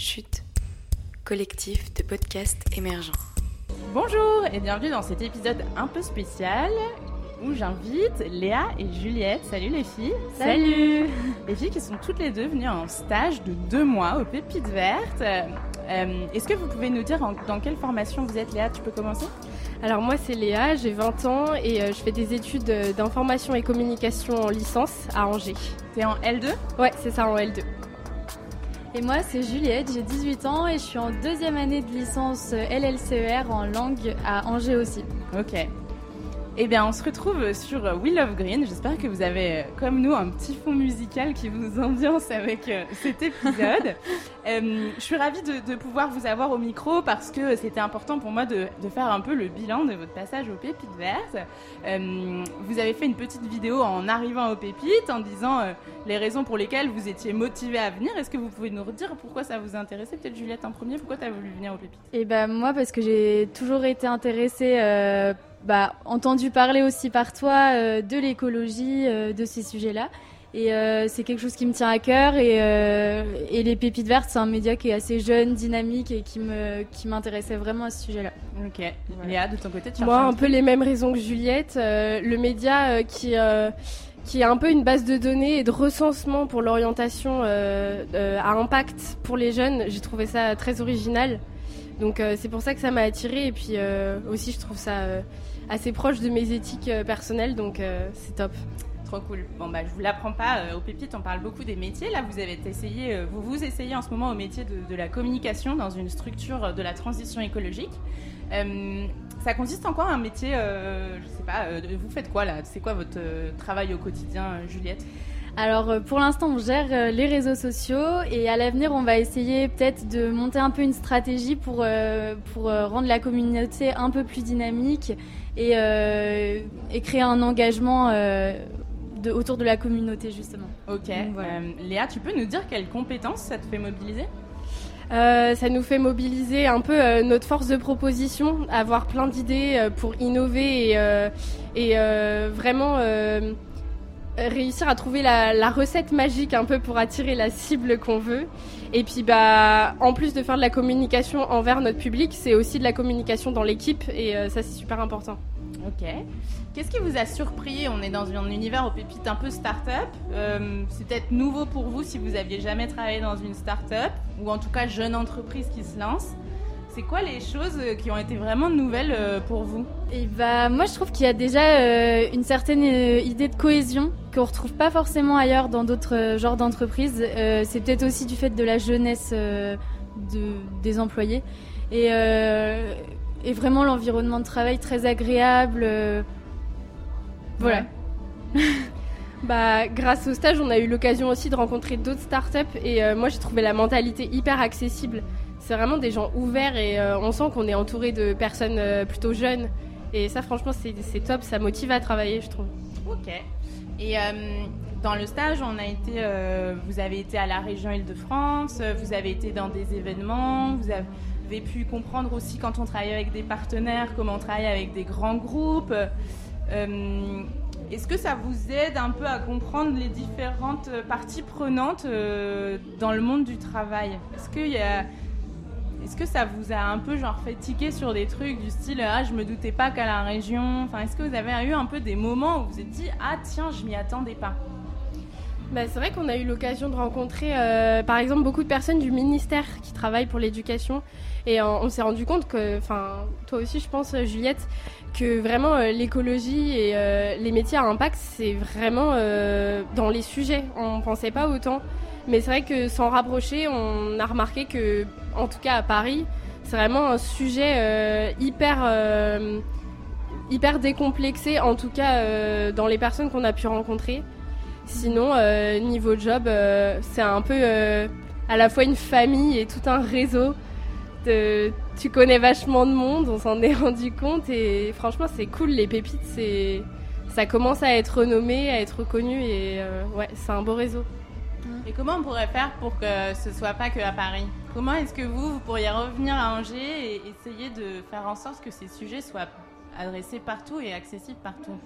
Chute, collectif de podcasts émergents. Bonjour et bienvenue dans cet épisode un peu spécial où j'invite Léa et Juliette. Salut les filles. Salut. Les filles qui sont toutes les deux venues en stage de deux mois aux Pépites Vertes. Euh, Est-ce que vous pouvez nous dire en- dans quelle formation vous êtes Léa? Tu peux commencer? Alors moi c'est Léa, j'ai 20 ans et euh, je fais des études d'information et communication en licence à Angers. T'es en L2 Ouais, c'est ça en L2. Et moi, c'est Juliette, j'ai 18 ans et je suis en deuxième année de licence LLCER en langue à Angers aussi. Ok. Eh bien, on se retrouve sur We Love Green. J'espère que vous avez, comme nous, un petit fond musical qui vous ambiance avec euh, cet épisode. Euh, je suis ravie de, de pouvoir vous avoir au micro parce que c'était important pour moi de, de faire un peu le bilan de votre passage aux Pépites Vertes. Euh, vous avez fait une petite vidéo en arrivant aux Pépites en disant euh, les raisons pour lesquelles vous étiez motivé à venir. Est-ce que vous pouvez nous redire pourquoi ça vous intéressait? Peut-être Juliette en premier, pourquoi tu as voulu venir aux Pépites Et ben moi, parce que j'ai toujours été intéressée, bah, entendu parler aussi par toi euh, de l'écologie, euh, de ces sujets-là. Et euh, c'est quelque chose qui me tient à cœur. Et, euh, et les Pépites Vertes, c'est un média qui est assez jeune, dynamique et qui me qui m'intéressait vraiment à ce sujet-là. Ok. Léa, de ton côté, tu Moi un peu les mêmes raisons que Juliette. euh, le média euh, qui euh, qui est un peu une base de données et de recensement pour l'orientation euh, euh, à impact pour les jeunes. J'ai trouvé ça très original. Donc euh, c'est pour ça que ça m'a attirée et puis euh, aussi je trouve ça euh, assez proche de mes éthiques personnelles donc c'est top. Trop cool. Bon bah je vous l'apprends pas. au Pépites, on parle beaucoup des métiers. Là, vous avez essayé, vous vous essayez en ce moment au métier de, la communication dans une structure de la transition écologique. Ça consiste en quoi un métier Je sais pas. vous faites quoi là? C'est quoi votre travail au quotidien, Juliette? Alors euh, pour l'instant, on gère euh, les réseaux sociaux et à l'avenir, on va essayer peut-être de monter un peu une stratégie pour, euh, pour rendre la communauté un peu plus dynamique et, et créer un engagement de, autour de la communauté justement. Ok. voilà. Euh, Léa, tu peux nous dire quelles compétences ça te fait mobiliser? Euh, ça nous fait mobiliser un peu euh, notre force de proposition, avoir plein d'idées euh, pour innover et, euh, et euh, vraiment euh, réussir à trouver la, recette magique un peu pour attirer la cible qu'on veut. Et puis bah en plus de faire de la communication envers notre public, c'est aussi de la communication dans l'équipe et euh, ça c'est super important. Ok. Qu'est-ce qui vous a surpris? On est dans un univers aux pépites un peu start-up. Euh, c'est peut-être nouveau pour vous si vous aviez jamais travaillé dans une start-up ou en tout cas jeune entreprise qui se lance. C'est quoi les choses euh, qui ont été vraiment nouvelles euh, pour vous Et bah moi je trouve qu'il y a déjà euh, une certaine idée de cohésion qu'on retrouve pas forcément ailleurs dans d'autres genres d'entreprises. C'est peut-être aussi du fait de la jeunesse de, des employés et, et vraiment l'environnement de travail très agréable. voilà. Bah, grâce au stage, on a eu l'occasion aussi de rencontrer d'autres startups et euh, moi j'ai trouvé la mentalité hyper accessible. C'est vraiment des gens ouverts et euh, on sent qu'on est entouré de personnes euh, plutôt jeunes. Et ça, franchement, c'est top, ça motive à travailler, je trouve. Ok. Et euh, dans le stage, on a été, vous avez été à la région Île-de-France, vous avez été dans des événements, vous avez pu comprendre aussi quand on travaille avec des partenaires, comment on travaille avec des grands groupes. Est-ce que ça vous aide un peu à comprendre les différentes parties prenantes dans le monde du travail? Est-ce qu'il y a est-ce que ça vous a un peu genre fait tiquer sur des trucs du style ah je me doutais pas qu'à la région? Enfin est-ce que vous avez eu un peu des moments où vous vous êtes dit ah tiens je m'y attendais pas? Bah, c'est vrai qu'on a eu l'occasion de rencontrer, euh, par exemple, beaucoup de personnes du ministère qui travaillent pour l'éducation. Et euh, on s'est rendu compte que, enfin, toi aussi, je pense, Juliette, que vraiment euh, l'écologie et euh, les métiers à impact, c'est vraiment dans les sujets. On pensait pas autant. Mais c'est vrai que sans rapprocher, on a remarqué que, en tout cas à Paris, c'est vraiment un sujet hyper, hyper décomplexé, en tout cas dans les personnes qu'on a pu rencontrer. Sinon, niveau job, c'est un peu à la fois une famille et tout un réseau. De, tu connais vachement de monde, on s'en est rendu compte et franchement c'est cool. Les pépites, c'est ça commence à être renommé, à être reconnu et euh, ouais, c'est un beau réseau. et comment on pourrait faire pour que ce soit pas que à Paris? Comment est-ce que vous vous pourriez revenir à Angers et essayer de faire en sorte que ces sujets soient adressés partout et accessibles partout?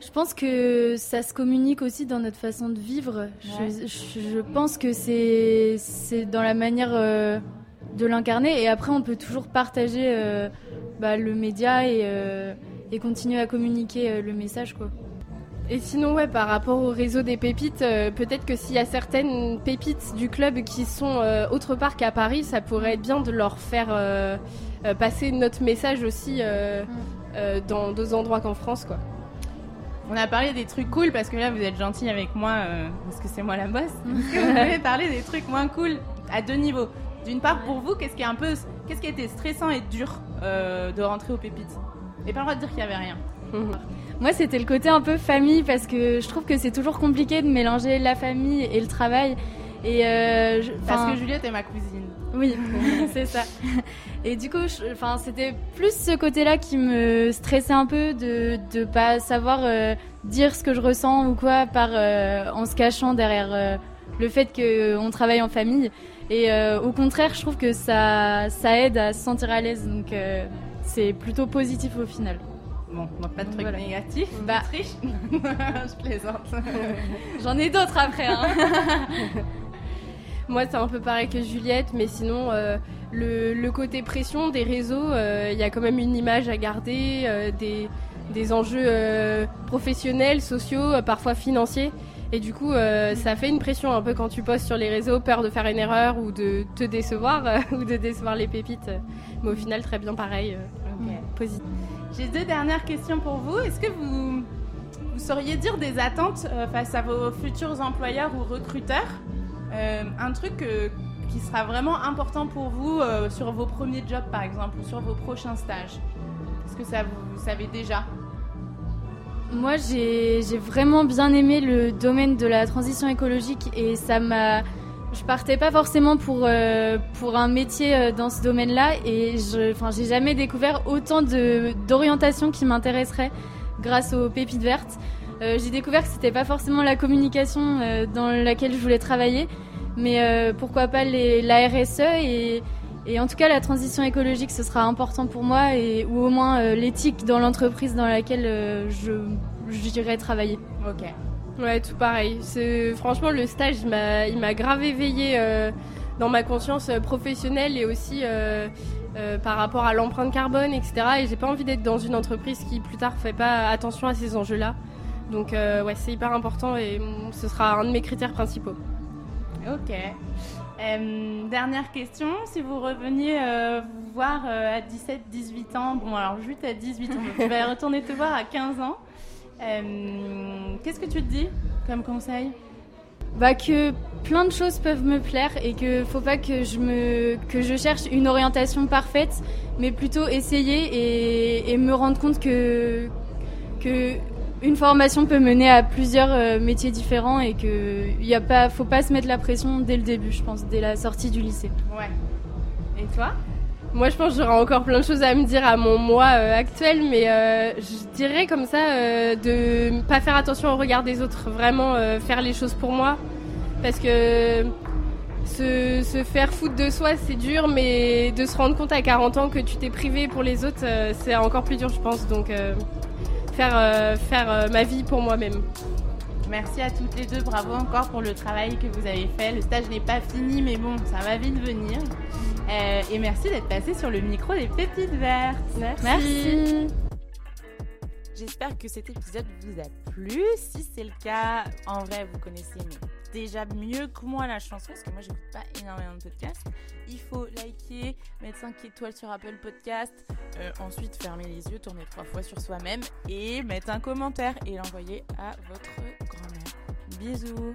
Je pense que ça se communique aussi dans notre façon de vivre. Je, je- je pense que c'est c'est dans la manière euh, de l'incarner. Et après, on peut toujours partager euh, bah, le média et, euh, et continuer à communiquer euh, le message. Quoi. Et sinon, ouais, par rapport au réseau des pépites, euh, peut-être que s'il y a certaines pépites du club qui sont euh, autre part qu'à Paris, ça pourrait être bien de leur faire passer notre message aussi euh, euh, dans d'autres endroits qu'en France, quoi. On a parlé des trucs cool parce que là vous êtes gentil avec moi euh, parce que c'est moi la boss. Est-ce que vous pouvez parler des trucs moins cool à deux niveaux D'une part pour vous, qu'est-ce qui est un peu, qu'est-ce qui a été stressant et dur euh, de rentrer aux pépites Et pas le droit de dire qu'il y avait rien. Moi, c'était le côté un peu famille parce que je trouve que c'est toujours compliqué de mélanger la famille et le travail. Et euh, je- Parce que Juliette est ma cousine. Oui, c'est ça. Et du coup, enfin, c'était plus ce côté-là qui me stressait un peu de de pas savoir euh, dire ce que je ressens ou quoi par euh, en se cachant derrière le fait qu'on travaille en famille. Et euh, au contraire, je trouve que ça ça aide à se sentir à l'aise. Donc euh, c'est plutôt positif au final. Bon, donc pas de trucs Voilà. négatifs. Bah. triche. je plaisante. J'en ai d'autres après. Hein. Moi, c'est un peu pareil que Juliette, mais sinon, euh, le, le côté pression des réseaux, il y a quand même une image à garder, des, des enjeux professionnels, sociaux, parfois financiers. Et du coup, euh, ça fait une pression un peu quand tu postes sur les réseaux, peur de faire une erreur ou de te décevoir, euh, ou de décevoir les pépites. Mais au final, très bien pareil, euh, Ok. positif. J'ai deux dernières questions pour vous. Est-ce que vous, vous sauriez dire des attentes euh, face à vos futurs employeurs ou recruteurs Euh, Un truc euh, qui sera vraiment important pour vous euh, sur vos premiers jobs, par exemple, ou sur vos prochains stages? Est-ce que ça vous, vous savez déjà? Moi, j'ai vraiment bien aimé le domaine de la transition écologique et ça m'a. Je partais pas forcément pour euh, pour un métier euh, dans ce domaine-là et je, j'ai jamais découvert autant de d'orientations qui m'intéresseraient grâce aux pépites vertes. Euh, j'ai découvert que c'était pas forcément la communication dans laquelle je voulais travailler, mais pourquoi pas les, la RSE et et en tout cas, la transition écologique, ce sera important pour moi, et, ou au moins euh, l'éthique dans l'entreprise dans laquelle euh, je j'irai travailler. Ok. Ouais, tout pareil. C'est franchement le stage, il m'a, il m'a grave éveillé euh, dans ma conscience euh, professionnelle et aussi euh, euh, par rapport à l'empreinte carbone, etc. Et j'ai pas envie d'être dans une entreprise qui plus tard fait pas attention à ces enjeux-là. Donc euh, ouais, c'est hyper important et ce sera un de mes critères principaux. Ok. Euh, dernière question, si vous reveniez euh, vous voir euh, à 17-18 ans, bon alors juste à 18 ans, tu vas retourner te voir à 15 ans, qu'est-ce que tu te dis comme conseil? Bah que plein de choses peuvent me plaire et que faut pas que je me cherche une orientation parfaite, mais plutôt essayer et, me rendre compte que une formation peut mener à plusieurs euh, métiers différents et a pas faut pas se mettre la pression dès le début, je pense, dès la sortie du lycée. Ouais. Et toi? Moi, je pense que j'aurai encore plein de choses à me dire à mon moi euh, actuel, mais euh, je dirais comme ça euh, de pas faire attention au regard des autres, vraiment faire les choses pour moi, parce que se, se faire foutre de soi, c'est dur, mais de se rendre compte à 40 ans que tu t'es privé pour les autres, c'est encore plus dur, je pense. Donc, faire, euh, faire euh, ma vie pour moi-même. Merci à toutes les deux, bravo encore pour le travail que vous avez fait. Le stage n'est pas fini, mais bon, ça va vite venir. Euh, et merci d'être passé sur le micro des Pépites Vertes. Merci. J'espère que cet épisode vous a plu. Si c'est le cas, en vrai, vous connaissez mais déjà mieux que moi la chanson, parce que moi, j'écoute pas énormément de podcasts. Il faut liker, mettre 5 étoiles sur Apple Podcast, euh, ensuite fermer les yeux, tourner trois fois sur soi-même et mettre un commentaire et l'envoyer à votre grand-mère. Bisous